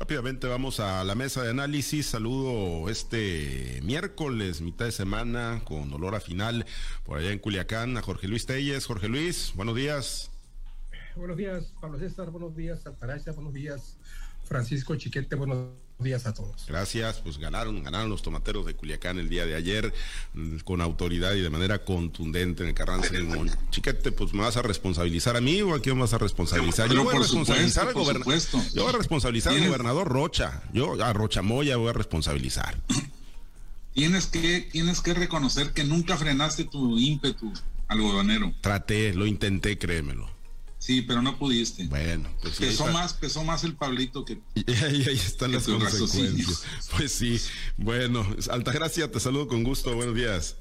Rápidamente vamos a la mesa de análisis. Saludo este miércoles, mitad de semana, con olor a final, por allá en Culiacán, a Jorge Luis Telles. Jorge Luis, buenos días. Buenos días, Pablo César, buenos días, Altagracia, buenos días, Francisco Chiquete, buenos días a todos. Gracias, pues ganaron, ganaron los tomateros de Culiacán el día de ayer mm, con autoridad y de manera contundente en el Carranza Chiquete, pues me vas a responsabilizar a mí o a quién vas a responsabilizar? yo voy a responsabilizar al gobernador. Yo voy a responsabilizar al gobernador Rocha. Yo a Rocha Moya voy a responsabilizar. Tienes que, tienes que reconocer que nunca frenaste tu ímpetu al gobernador. Traté, lo intenté, créemelo. Sí, pero no pudiste. Bueno, pues pesó más, pesó más el Pablito que. Y ahí, están las consecuencias. Pues sí, bueno, Altagracia, te saludo con gusto, buenos días.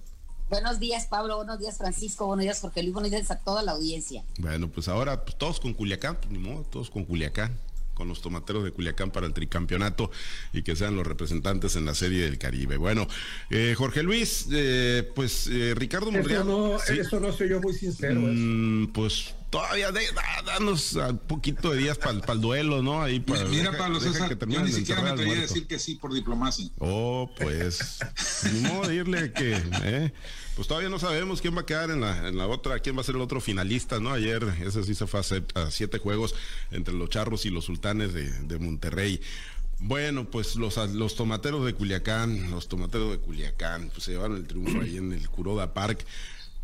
Buenos días, Pablo. Buenos días, Francisco. Buenos días, Jorge Luis. Buenos días a toda la audiencia. Bueno, pues ahora pues, todos con Culiacán, pues, ni modo, todos con Culiacán con los tomateros de Culiacán para el tricampeonato y que sean los representantes en la Serie del Caribe. Bueno, eh, Jorge Luis, eh, pues eh, Ricardo Monreal. No, Eso no soy yo muy sincero. Mm, pues todavía de, danos un poquito de días para el duelo, ¿no? Ahí para, Mira, Pablo César, yo ni siquiera me atreví a decir que sí por diplomacia. Oh, pues, ni modo de irle que, ¿eh? pues todavía no sabemos quién va a quedar en la, en la otra, quién va a ser el otro finalista, ¿no? Ayer ese sí se fue a, siete juegos entre los Charros y los Sultanes de, Monterrey. Bueno, pues los, los tomateros de Culiacán, los tomateros de Culiacán, pues se llevaron el triunfo ahí en el Curoda Park.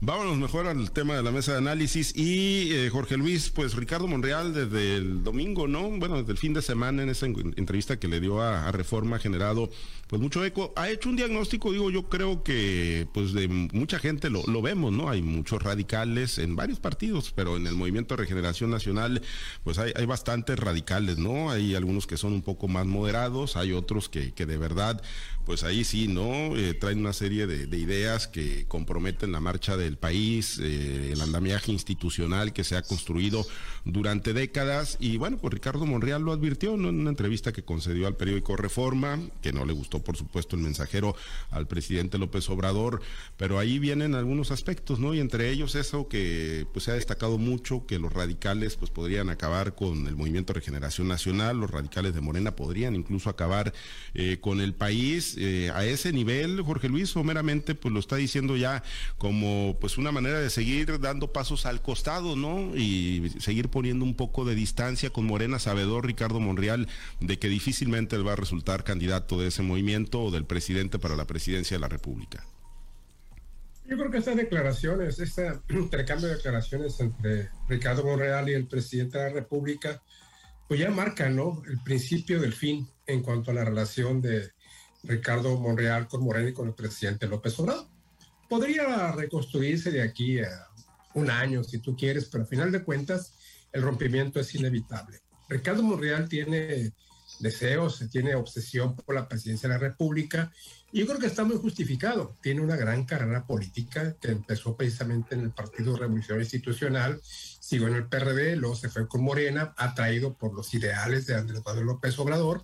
Vámonos mejor al tema de la mesa de análisis y eh, Jorge Luis, pues Ricardo Monreal desde el domingo, ¿no? Bueno, desde el fin de semana en esa entrevista que le dio a, a Reforma ha generado pues mucho eco. Ha hecho un diagnóstico, digo, yo creo que pues de mucha gente lo, lo vemos, ¿no? Hay muchos radicales en varios partidos, pero en el Movimiento de Regeneración Nacional pues hay, hay bastantes radicales, ¿no? Hay algunos que son un poco más moderados, hay otros que, que de verdad pues ahí sí, ¿no? Eh, traen una serie de, ideas que comprometen la marcha del país, eh, el andamiaje institucional que se ha construido durante décadas. Y bueno, pues Ricardo Monreal lo advirtió en una entrevista que concedió al periódico Reforma, que no le gustó, por supuesto, el mensajero al presidente López Obrador, pero ahí vienen algunos aspectos, ¿no? Y entre ellos eso que pues se ha destacado mucho, que los radicales pues podrían acabar con el movimiento regeneración nacional, los radicales de Morena podrían incluso acabar eh, con el país eh, a ese nivel, Jorge Luis, o meramente pues lo está diciendo ya como pues una manera de seguir dando pasos al costado, ¿no? Y seguir poniendo un poco de distancia con Morena, sabedor Ricardo Monreal, de que difícilmente él va a resultar candidato de ese movimiento o del presidente para la presidencia de la República. Yo creo que estas declaraciones, este intercambio de declaraciones entre Ricardo Monreal y el presidente de la República, pues ya marcan, ¿no? El principio del fin en cuanto a la relación de Ricardo Monreal con Moreno y con el presidente López Obrador. Podría reconstruirse de aquí a un año, si tú quieres, pero al final de cuentas el rompimiento es inevitable. Ricardo Monreal tiene deseos, tiene obsesión por la presidencia de la República y yo creo que está muy justificado. Tiene una gran carrera política que empezó precisamente en el Partido Revolucionario Institucional, siguió en el PRD, luego se fue con Morena, atraído por los ideales de Andrés Manuel López Obrador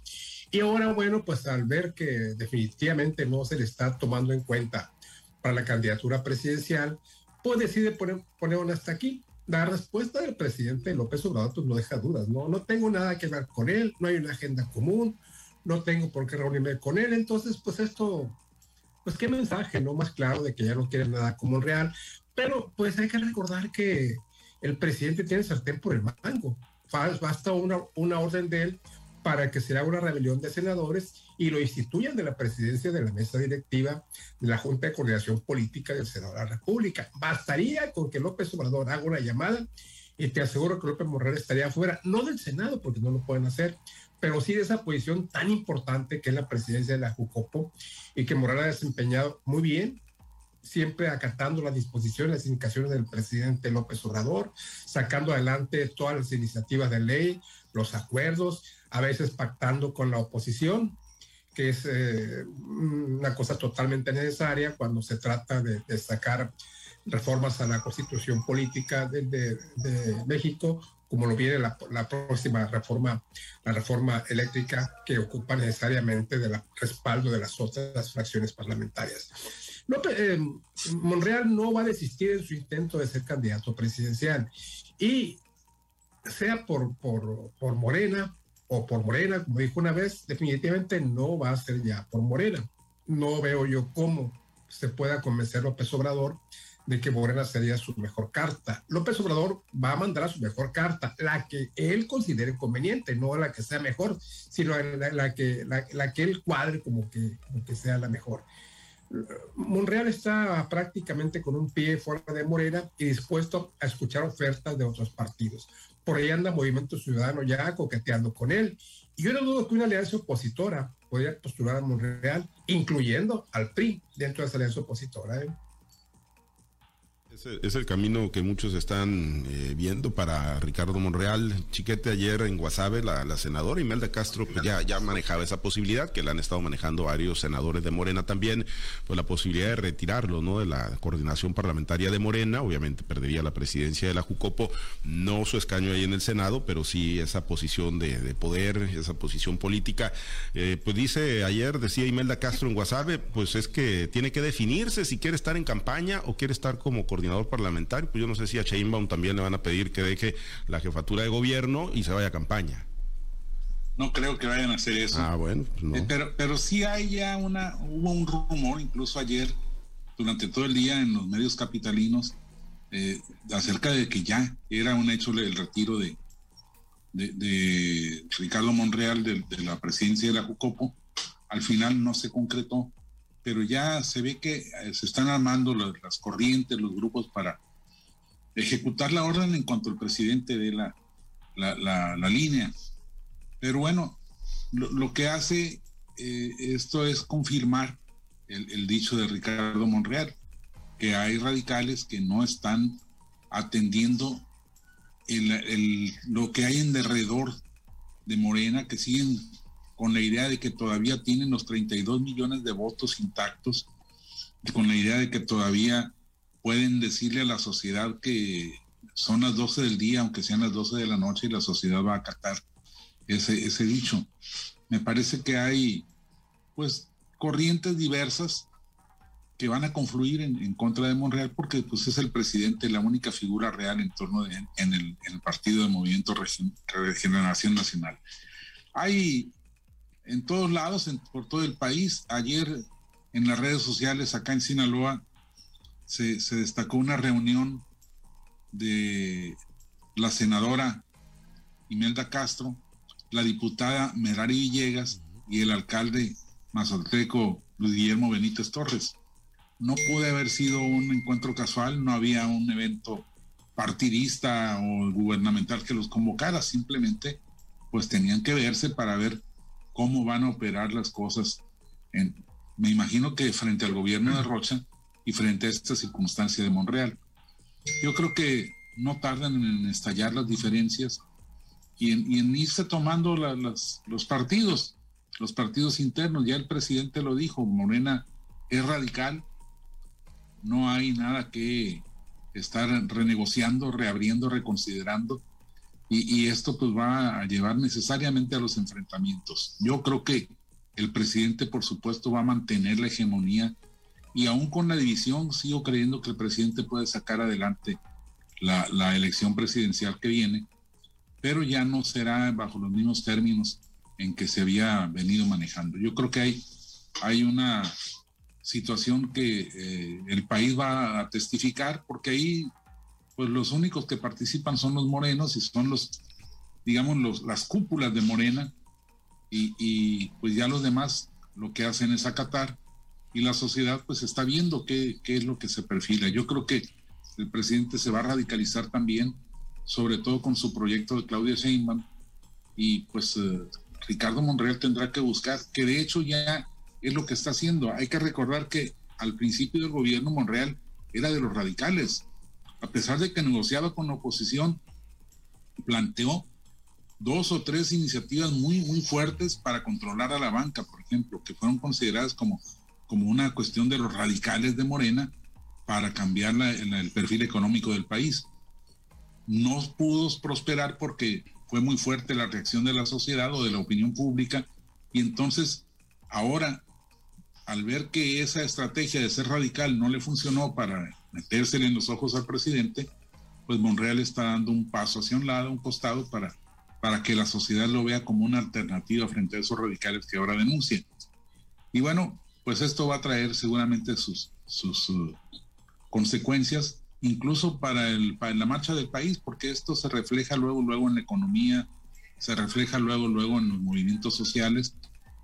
y ahora, bueno, pues al ver que definitivamente no se le está tomando en cuenta para la candidatura presidencial, pues decide poner, poner hasta aquí. La respuesta del presidente López Obrador pues no deja dudas, ¿no? No tengo nada que ver con él, no hay una agenda común, no tengo por qué reunirme con él, entonces pues esto, pues qué mensaje, ¿no? Más claro de que ya no quiere nada como real, pero pues hay que recordar que el presidente tiene sartén por el mango, basta una, una orden de él para que se haga una rebelión de senadores y lo instituyan de la presidencia de la mesa directiva de la Junta de Coordinación Política del Senado de la República. Bastaría con que López Obrador haga una llamada y te aseguro que López Morales estaría fuera, no del Senado, porque no lo pueden hacer, pero sí de esa posición tan importante que es la presidencia de la Jucopo y que Morales ha desempeñado muy bien, siempre acatando las disposiciones, las indicaciones del presidente López Obrador, sacando adelante todas las iniciativas de ley, los acuerdos, a veces pactando con la oposición, que es eh, una cosa totalmente necesaria cuando se trata de, sacar reformas a la constitución política de, México, como lo viene la, próxima reforma, la reforma eléctrica que ocupa necesariamente del respaldo de las otras fracciones parlamentarias. Eh, Monreal no va a desistir en su intento de ser candidato presidencial y sea por, por, por Morena, o por Morena, como dijo una vez, definitivamente no va a ser ya por Morena. No veo yo cómo se pueda convencer López Obrador de que Morena sería su mejor carta. López Obrador va a mandar a su mejor carta, la que él considere conveniente, no la que sea mejor, sino la, que, la, que él cuadre como que, como que sea la mejor. Monreal está prácticamente con un pie fuera de Morena y dispuesto a escuchar ofertas de otros partidos. Por ahí anda Movimiento Ciudadano ya coqueteando con él. Y yo no dudo que una alianza opositora podría postular a Monreal, incluyendo al PRI dentro de esa alianza opositora. ¿eh? Es el, camino que muchos están eh, viendo para Ricardo Monreal. Chiquete ayer en Guasave, la, senadora Imelda Castro pues ya, ya manejaba esa posibilidad, que la han estado manejando varios senadores de Morena también, pues la posibilidad de retirarlo ¿no? de la coordinación parlamentaria de Morena. Obviamente perdería la presidencia de la Jucopo, no su escaño ahí en el Senado, pero sí esa posición de, poder, esa posición política. Eh, pues dice ayer, decía Imelda Castro en Guasave, pues es que tiene que definirse si quiere estar en campaña o quiere estar como coordinador parlamentario, pues yo no sé si a Sheinbaum también le van a pedir que deje la jefatura de gobierno y se vaya a campaña. No creo que vayan a hacer eso. Ah, bueno, pues eh, pero, pero sí hay ya una, hubo un rumor, incluso ayer, durante todo el día en los medios capitalinos, eh, acerca de que ya era un hecho el retiro de, de, Ricardo Monreal de, de, la presidencia de la Jucopo. Al final no se concretó pero ya se ve que eh, se están armando las, corrientes, los grupos para ejecutar la orden en cuanto el presidente dé la, la, línea. Pero bueno, lo, que hace eh, esto es confirmar el, dicho de Ricardo Monreal, que hay radicales que no están atendiendo lo que hay en derredor de Morena, que siguen con la idea de que todavía tienen los 32 millones de votos intactos, con la idea de que todavía pueden decirle a la sociedad que son las 12 del día, aunque sean las 12 de la noche, y la sociedad va a acatar ese, dicho. Me parece que hay, pues, corrientes diversas que van a confluir en, contra de Monreal porque pues es el presidente, la única figura real en torno de, en el partido de Movimiento Regeneración Nacional. Hay en todos lados, por todo el país. Ayer en las redes sociales acá en Sinaloa se, destacó una reunión de la senadora Imelda Castro, la diputada Merari Villegas y el alcalde mazalteco Luis Guillermo Benítez Torres. No puede haber sido un encuentro casual, no había un evento partidista o gubernamental que los convocara, simplemente pues tenían que verse para ver cómo van a operar las cosas. En, me imagino que frente al gobierno de Rocha y frente a esta circunstancia de Monreal. Yo creo que no tardan en estallar las diferencias y en, irse tomando los partidos, los partidos internos. Ya el presidente lo dijo, Morena es radical, no hay nada que estar renegociando, reabriendo, reconsiderando y, esto pues va a llevar necesariamente a los enfrentamientos. Yo creo que el presidente por supuesto va a mantener la hegemonía y aún con la división sigo creyendo que el presidente puede sacar adelante la, elección presidencial que viene, pero ya no será bajo los mismos términos en que se había venido manejando. Yo creo que hay, hay una situación que eh, el país va a testificar porque ahí pues los únicos que participan son los morenos y son los, digamos, los, las cúpulas de Morena y, pues ya los demás lo que hacen es acatar y la sociedad pues está viendo qué, qué es lo que se perfila. Yo creo que el presidente se va a radicalizar también, sobre todo con su proyecto de Claudia Sheinbaum y pues eh, Ricardo Monreal tendrá que buscar, que de hecho ya es lo que está haciendo. Hay que recordar que al principio del gobierno Monreal era de los radicales, a pesar de que negociaba con la oposición, planteó dos o tres iniciativas muy, muy fuertes para controlar a la banca, por ejemplo, que fueron consideradas como, como una cuestión de los radicales de Morena para cambiar el perfil económico del país. No pudo prosperar porque fue muy fuerte la reacción de la sociedad o de la opinión pública y entonces ahora, al ver que esa estrategia de ser radical no le funcionó para metérsele en los ojos al presidente, pues Monreal está dando un paso hacia un lado, un costado para para que la sociedad lo vea como una alternativa frente a esos radicales que ahora denuncian. Y bueno, pues esto va a traer seguramente sus, sus uh, consecuencias, incluso para, el, para la marcha del país, porque esto se refleja luego, luego en la economía, se refleja luego, luego en los movimientos sociales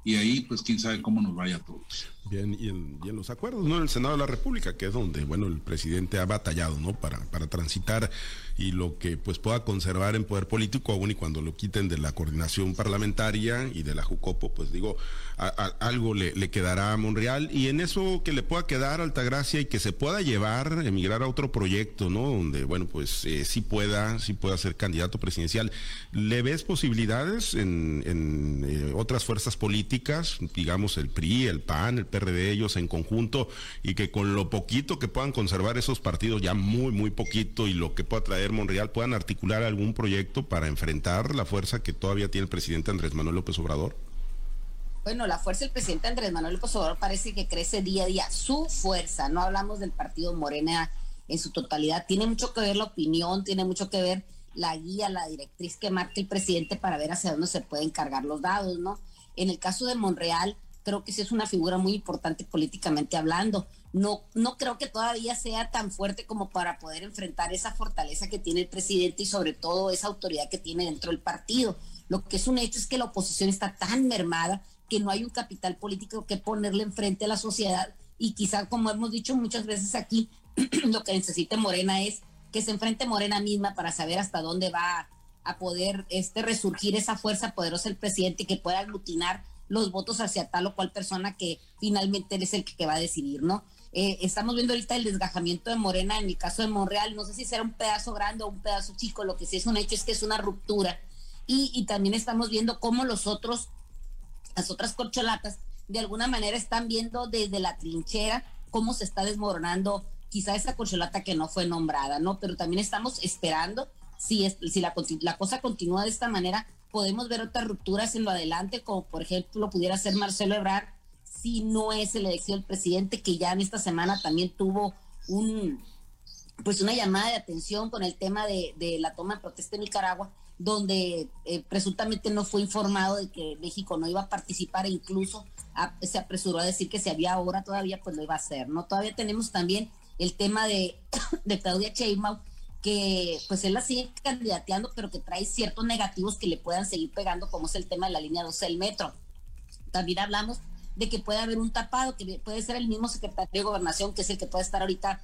y ahí pues quién sabe cómo nos vaya a todos. Bien, y en, los acuerdos, ¿no? En el Senado de la República, que es donde, bueno, el presidente ha batallado, ¿no? Para, para transitar y lo que pues pueda conservar en poder político, aún y cuando lo quiten de la coordinación parlamentaria y de la Jucopo, pues digo, algo le, quedará a Monreal. Y en eso que le pueda quedar a Altagracia y que se pueda llevar, emigrar a otro proyecto, ¿no? Donde, bueno, pues eh, sí pueda, sí pueda ser candidato presidencial. ¿Le ves posibilidades en, en eh, otras fuerzas políticas, digamos el PRI, el PAN, el de ellos en conjunto y que con lo poquito que puedan conservar esos partidos, ya muy, muy poquito, y lo que pueda traer Monreal, puedan articular algún proyecto para enfrentar la fuerza que todavía tiene el presidente Andrés Manuel López Obrador? Bueno, la fuerza del presidente Andrés Manuel López Obrador parece que crece día a día. Su fuerza, no hablamos del partido Morena en su totalidad, tiene mucho que ver la opinión, tiene mucho que ver la guía, la directriz que marca el presidente para ver hacia dónde se pueden cargar los dados, ¿no? En el caso de Monreal, creo que sí es una figura muy importante políticamente hablando. No, no creo que todavía sea tan fuerte como para poder enfrentar esa fortaleza que tiene el presidente y sobre todo esa autoridad que tiene dentro del partido. Lo que es un hecho es que la oposición está tan mermada que no hay un capital político que ponerle enfrente a la sociedad y quizá, como hemos dicho muchas veces aquí, lo que necesite Morena es que se enfrente Morena misma para saber hasta dónde va a poder este resurgir esa fuerza poderosa del presidente que pueda aglutinar los votos hacia tal o cual persona que finalmente es el que, va a decidir, ¿no? Eh, estamos viendo ahorita el desgajamiento de Morena, en mi caso de Monreal, no sé si será un pedazo grande o un pedazo chico, lo que sí es un hecho es que es una ruptura. Y, también estamos viendo cómo los otros, las otras corcholatas, de alguna manera están viendo desde la trinchera cómo se está desmoronando quizá esa corcholata que no fue nombrada, ¿no? Pero también estamos esperando si, la cosa continúa de esta manera, podemos ver otras rupturas en lo adelante, como por ejemplo pudiera ser Marcelo Ebrard, si no es el elección del presidente, que ya en esta semana también tuvo un pues una llamada de atención con el tema de, la toma de protesta en Nicaragua, donde eh, presuntamente no fue informado de que México no iba a participar e incluso se apresuró a decir que si había hora todavía, pues lo iba a hacer, ¿no? Todavía tenemos también el tema de, de Claudia Sheinbaum, que pues él la sigue candidateando, pero que trae ciertos negativos que le puedan seguir pegando, como es el tema de la línea 12 del metro. También hablamos de que puede haber un tapado, que puede ser el mismo secretario de gobernación, que es el que puede estar ahorita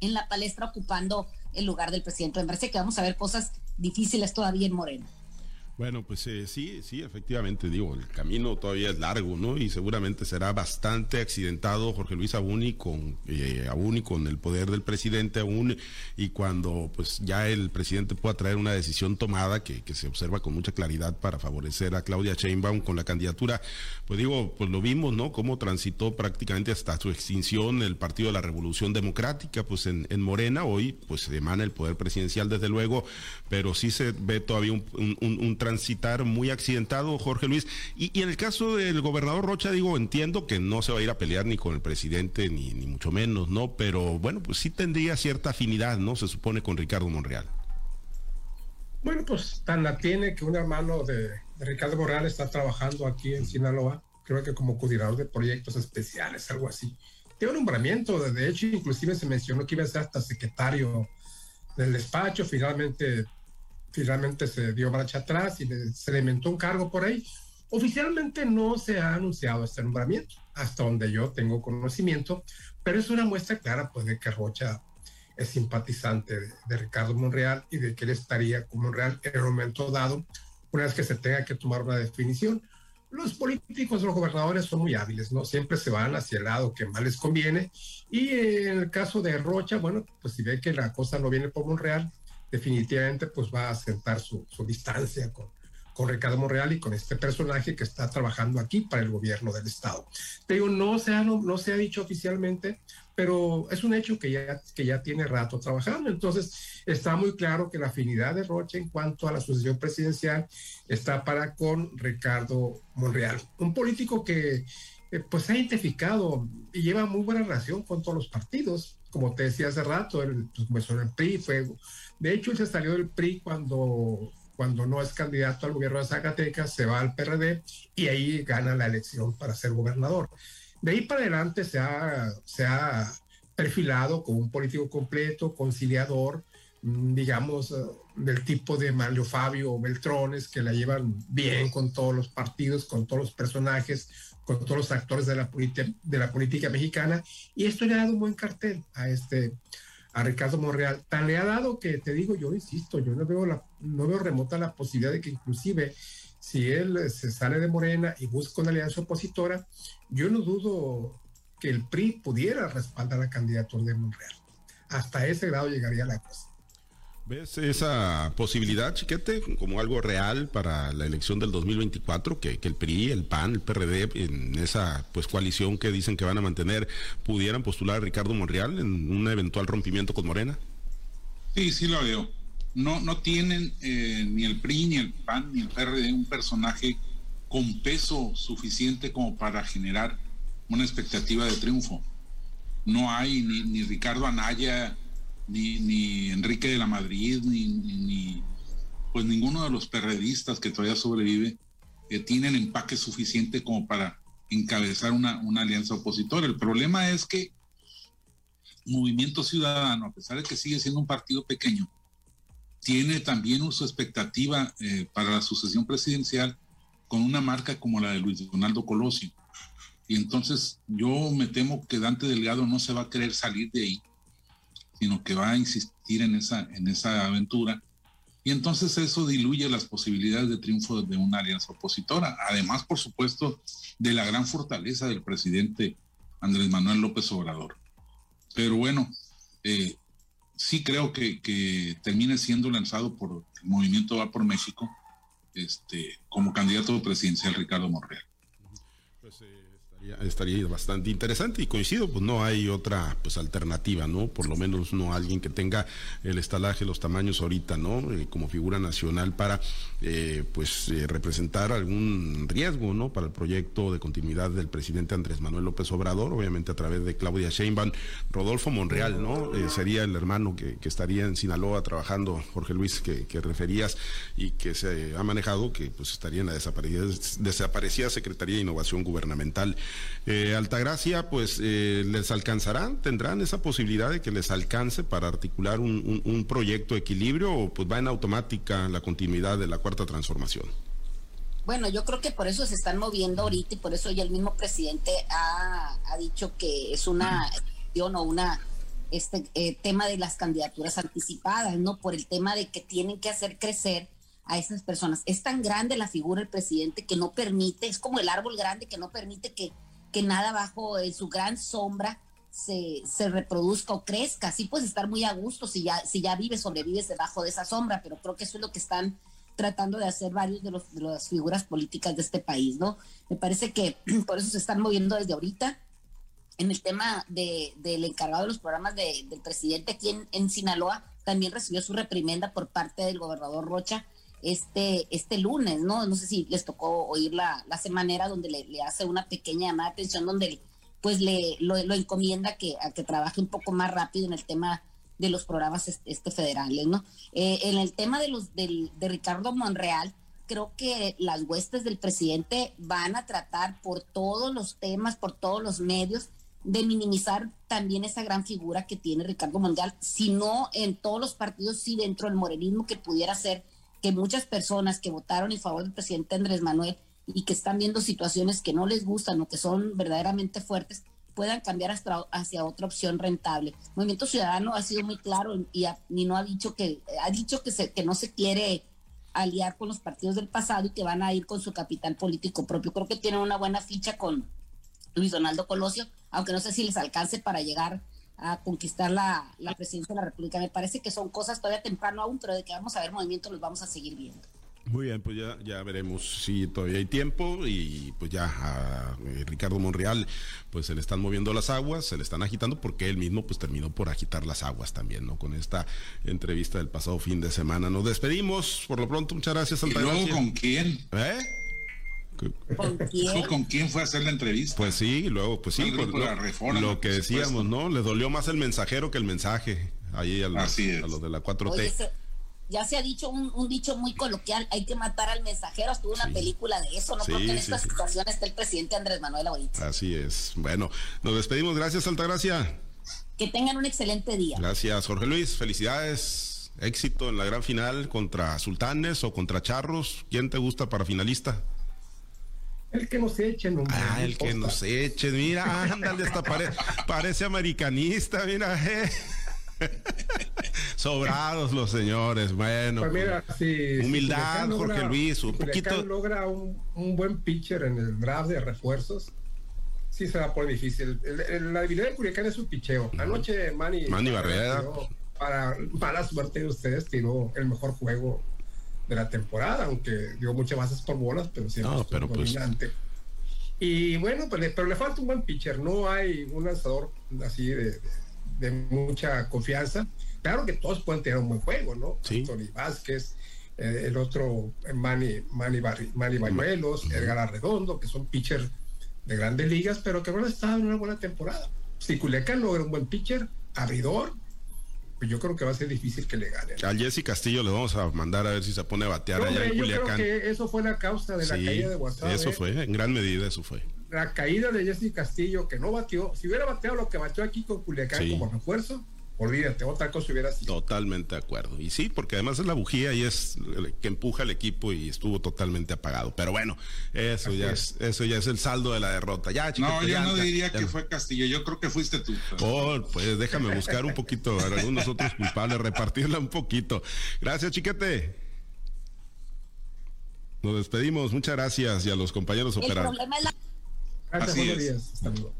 en la palestra ocupando el lugar del presidente. Me parece que vamos a ver cosas difíciles todavía en Moreno. Bueno, pues eh, sí, sí, efectivamente, digo, el camino todavía es largo, ¿no? Y seguramente será bastante accidentado Jorge Luis Abuni con, eh, con el poder del presidente aún, y cuando pues ya el presidente pueda traer una decisión tomada que, que se observa con mucha claridad para favorecer a Claudia Sheinbaum con la candidatura, pues digo, pues lo vimos, ¿no? Cómo transitó prácticamente hasta su extinción el Partido de la Revolución Democrática, pues en, en Morena, hoy pues se emana el poder presidencial desde luego, pero sí se ve todavía un, un, un transitar muy accidentado, Jorge Luis. Y, en el caso del gobernador Rocha, digo, entiendo que no se va a ir a pelear ni con el presidente, ni, ni mucho menos, ¿no? Pero bueno, pues sí tendría cierta afinidad, ¿no? Se supone con Ricardo Monreal. Bueno, pues tan la tiene que un hermano de, Ricardo Monreal está trabajando aquí en Sinaloa, creo que como coordinador de proyectos especiales, algo así. Tiene un nombramiento, de hecho, inclusive se mencionó que iba a ser hasta secretario del despacho, finalmente finalmente se dio marcha atrás y se le inventó un cargo por ahí. Oficialmente no se ha anunciado este nombramiento, hasta donde yo tengo conocimiento, pero es una muestra clara pues, de que Rocha es simpatizante de, Ricardo Monreal y de que él estaría con Monreal en el momento dado, una vez que se tenga que tomar una definición. Los políticos, los gobernadores son muy hábiles, ¿no? Siempre se van hacia el lado que más les conviene. Y en el caso de Rocha, bueno, pues si ve que la cosa no viene por Monreal, definitivamente pues va a sentar su, distancia con, con Ricardo Monreal y con este personaje que está trabajando aquí para el gobierno del estado. Te digo, no se ha, no, se ha dicho oficialmente, pero es un hecho que ya, que ya tiene rato trabajando. Entonces, está muy claro que la afinidad de Roche en cuanto a la sucesión presidencial está para con Ricardo Monreal, un político que eh, pues ha identificado y lleva muy buena relación con todos los partidos. Como te decía hace rato, él pues, el PRI, fue de hecho, él se salió del PRI cuando, cuando no es candidato al gobierno de Zacatecas, se va al PRD y ahí gana la elección para ser gobernador. De ahí para adelante se ha, se ha perfilado como un político completo, conciliador, digamos, eh, del tipo de Mario Fabio o Beltrones, que la llevan bien con todos los partidos, con todos los personajes, con todos los actores de la, de la política mexicana. Y esto le ha dado un buen cartel a este a Ricardo Monreal. Tan le ha dado que te digo, yo insisto, yo no veo, la, no veo remota la posibilidad de que inclusive si él se sale de Morena y busca una alianza opositora, yo no dudo que el PRI pudiera respaldar la candidatura de Monreal. Hasta ese grado llegaría la cosa. ¿Ves esa posibilidad, Chiquete, como algo real para la elección del 2024? Que, que, el PRI, el PAN, el PRD, en esa pues coalición que dicen que van a mantener, pudieran postular a Ricardo Monreal en un eventual rompimiento con Morena? Sí, sí lo veo. No, no tienen eh, ni el PRI, ni el PAN, ni el PRD un personaje con peso suficiente como para generar una expectativa de triunfo. No hay ni, ni Ricardo Anaya ni, Enrique de la Madrid, ni, pues ninguno de los perredistas que todavía sobrevive que tienen empaque suficiente como para encabezar una, una alianza opositora. El problema es que Movimiento Ciudadano, a pesar de que sigue siendo un partido pequeño, tiene también su expectativa eh, para la sucesión presidencial con una marca como la de Luis Donaldo Colosio. Y entonces yo me temo que Dante Delgado no se va a querer salir de ahí sino que va a insistir en esa, en esa aventura. Y entonces eso diluye las posibilidades de triunfo de una alianza opositora. Además, por supuesto, de la gran fortaleza del presidente Andrés Manuel López Obrador. Pero bueno, eh, sí creo que, que, termine siendo lanzado por el movimiento Va por México este, como candidato presidencial Ricardo Monreal. Pues, eh, estaría bastante interesante y coincido, pues no hay otra pues alternativa, ¿no? Por lo menos no alguien que tenga el estalaje, los tamaños ahorita, ¿no? Eh, como figura nacional para eh, pues eh, representar algún riesgo, ¿no? Para el proyecto de continuidad del presidente Andrés Manuel López Obrador, obviamente a través de Claudia Sheinbaum, Rodolfo Monreal, ¿no? sería el hermano que, estaría en Sinaloa trabajando, Jorge Luis, que, referías y que se ha manejado, que pues estaría en la desaparecida, desaparecida Secretaría de Innovación Gubernamental. Eh, Altagracia, pues eh, les alcanzarán, tendrán esa posibilidad de que les alcance para articular un, proyecto de equilibrio o pues va en automática la continuidad de la cuarta transformación. Bueno, yo creo que por eso se están moviendo ahorita y por eso ya el mismo presidente ha, dicho que es una o una este eh, tema de las candidaturas anticipadas, ¿no? Por el tema de que tienen que hacer crecer a esas personas. Es tan grande la figura del presidente que no permite, es como el árbol grande que no permite que, que nada bajo en su gran sombra se, se, reproduzca o crezca. Así puedes estar muy a gusto si ya, si ya vives, sobrevives debajo de esa sombra, pero creo que eso es lo que están tratando de hacer varios de, de las figuras políticas de este país, ¿no? Me parece que por eso se están moviendo desde ahorita. En el tema de, del encargado de los programas de, del presidente aquí en, en Sinaloa, también recibió su reprimenda por parte del gobernador Rocha este, este lunes, ¿no? No sé si les tocó oír la, la semanera donde le, hace una pequeña llamada de atención donde pues le lo, encomienda que, a que trabaje un poco más rápido en el tema de los programas este, federales, ¿no? Eh, en el tema de los del, de Ricardo Monreal, creo que las huestes del presidente van a tratar por todos los temas, por todos los medios, de minimizar también esa gran figura que tiene Ricardo Monreal, si no en todos los partidos, sí dentro del morenismo que pudiera ser que muchas personas que votaron en favor del presidente Andrés Manuel y que están viendo situaciones que no les gustan o que son verdaderamente fuertes, puedan cambiar hasta hacia otra opción rentable. Movimiento Ciudadano ha sido muy claro y, no ha dicho que ha dicho que, se, que no se quiere aliar con los partidos del pasado y que van a ir con su capital político propio. Creo que tienen una buena ficha con Luis Donaldo Colosio, aunque no sé si les alcance para llegar a conquistar la, la, presidencia de la República. Me parece que son cosas todavía temprano aún, pero de que vamos a ver movimiento los vamos a seguir viendo. Muy bien, pues ya, ya veremos si todavía hay tiempo y pues ya a eh, Ricardo Monreal pues se le están moviendo las aguas, se le están agitando porque él mismo pues terminó por agitar las aguas también, ¿no? Con esta entrevista del pasado fin de semana. Nos despedimos, por lo pronto, muchas gracias. ¿Y luego con quién? ¿Eh? ¿Con quién? fue a hacer la entrevista? Pues sí, luego, pues sí, pues, lo, que decíamos, ¿no? Le dolió más el mensajero que el mensaje ahí a los, de la 4T. ya se ha dicho un, dicho muy coloquial, hay que matar al mensajero, estuvo una película de eso, no creo que en esta situación esté el presidente Andrés Manuel ahorita. Así es. Bueno, nos despedimos, gracias Altagracia. Que tengan un excelente día. Gracias, Jorge Luis, felicidades, éxito en la gran final contra Sultanes o contra Charros. ¿Quién te gusta para finalista? El que nos echen, hombre. Ah, el que nos echen, mira, ándale, hasta parece americanista, mira, eh. Sobrados los señores, bueno. Pues mira, si, humildad, Jorge Luis, un poquito. logra un, buen pitcher en el draft de refuerzos, sí se va a poner difícil. la debilidad de Culiacán es su picheo. Anoche Manny, Manny Barrera. Para mala suerte de ustedes, tiró el mejor juego de la temporada, aunque dio muchas bases por bolas, pero siempre no, pero pues dominante. Y bueno, pues, pero le falta un buen pitcher, no hay un lanzador así de de mucha confianza. Claro que todos pueden tener un buen juego, ¿no? Sí. Tony Vázquez, eh, el otro eh, Manny, Manny, Manny Bañuelos, Edgar Arredondo, que son pitchers de grandes ligas, pero que van a estar en una buena temporada. Si Culiacán logra un buen pitcher, abridor, pues yo creo que va a ser difícil que le gane. Al Jesse Castillo le vamos a mandar a ver si se pone a batear allá en Culiacán. Yo creo que eso fue la causa de la caída de Guasave. Eso fue, en gran medida eso fue la caída de Jesse Castillo, que no batió, si hubiera bateado lo que batió aquí con Culiacán como refuerzo, olvídate, otra cosa hubiera sido. Totalmente de acuerdo. Y sí, porque además es la bujía y es que empuja al equipo y estuvo totalmente apagado. Pero bueno, eso ya es. eso ya es el saldo de la derrota. Ya, No, yo no diría que fue Castillo, yo creo que fuiste tú. Oh, pues déjame buscar un poquito, a algunos otros culpables, repartirla un poquito. Gracias, chiquete. Nos despedimos, muchas gracias y a los compañeros operadores.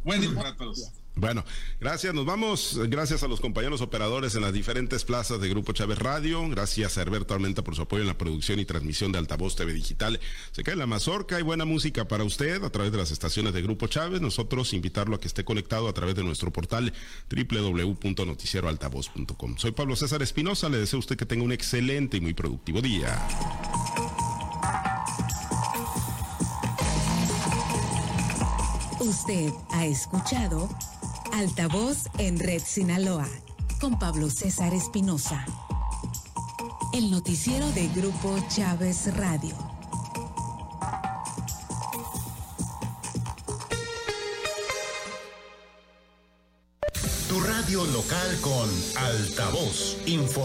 Buen día para todos. Bueno, gracias, nos vamos. Gracias a los compañeros operadores en las diferentes plazas de Grupo Chávez Radio. Gracias a Herberto Almenta por su apoyo en la producción y transmisión de Altavoz TV Digital. Se cae la mazorca, hay buena música para usted a través de las estaciones de Grupo Chávez. Nosotros invitarlo a que esté conectado a través de nuestro portal www.noticieroaltavoz.com. Soy Pablo César Espinosa, le deseo a usted que tenga un excelente y muy productivo día. Usted ha escuchado Altavoz en Red Sinaloa con Pablo César Espinosa. El noticiero de Grupo Chávez Radio. Tu radio local con Altavoz. Info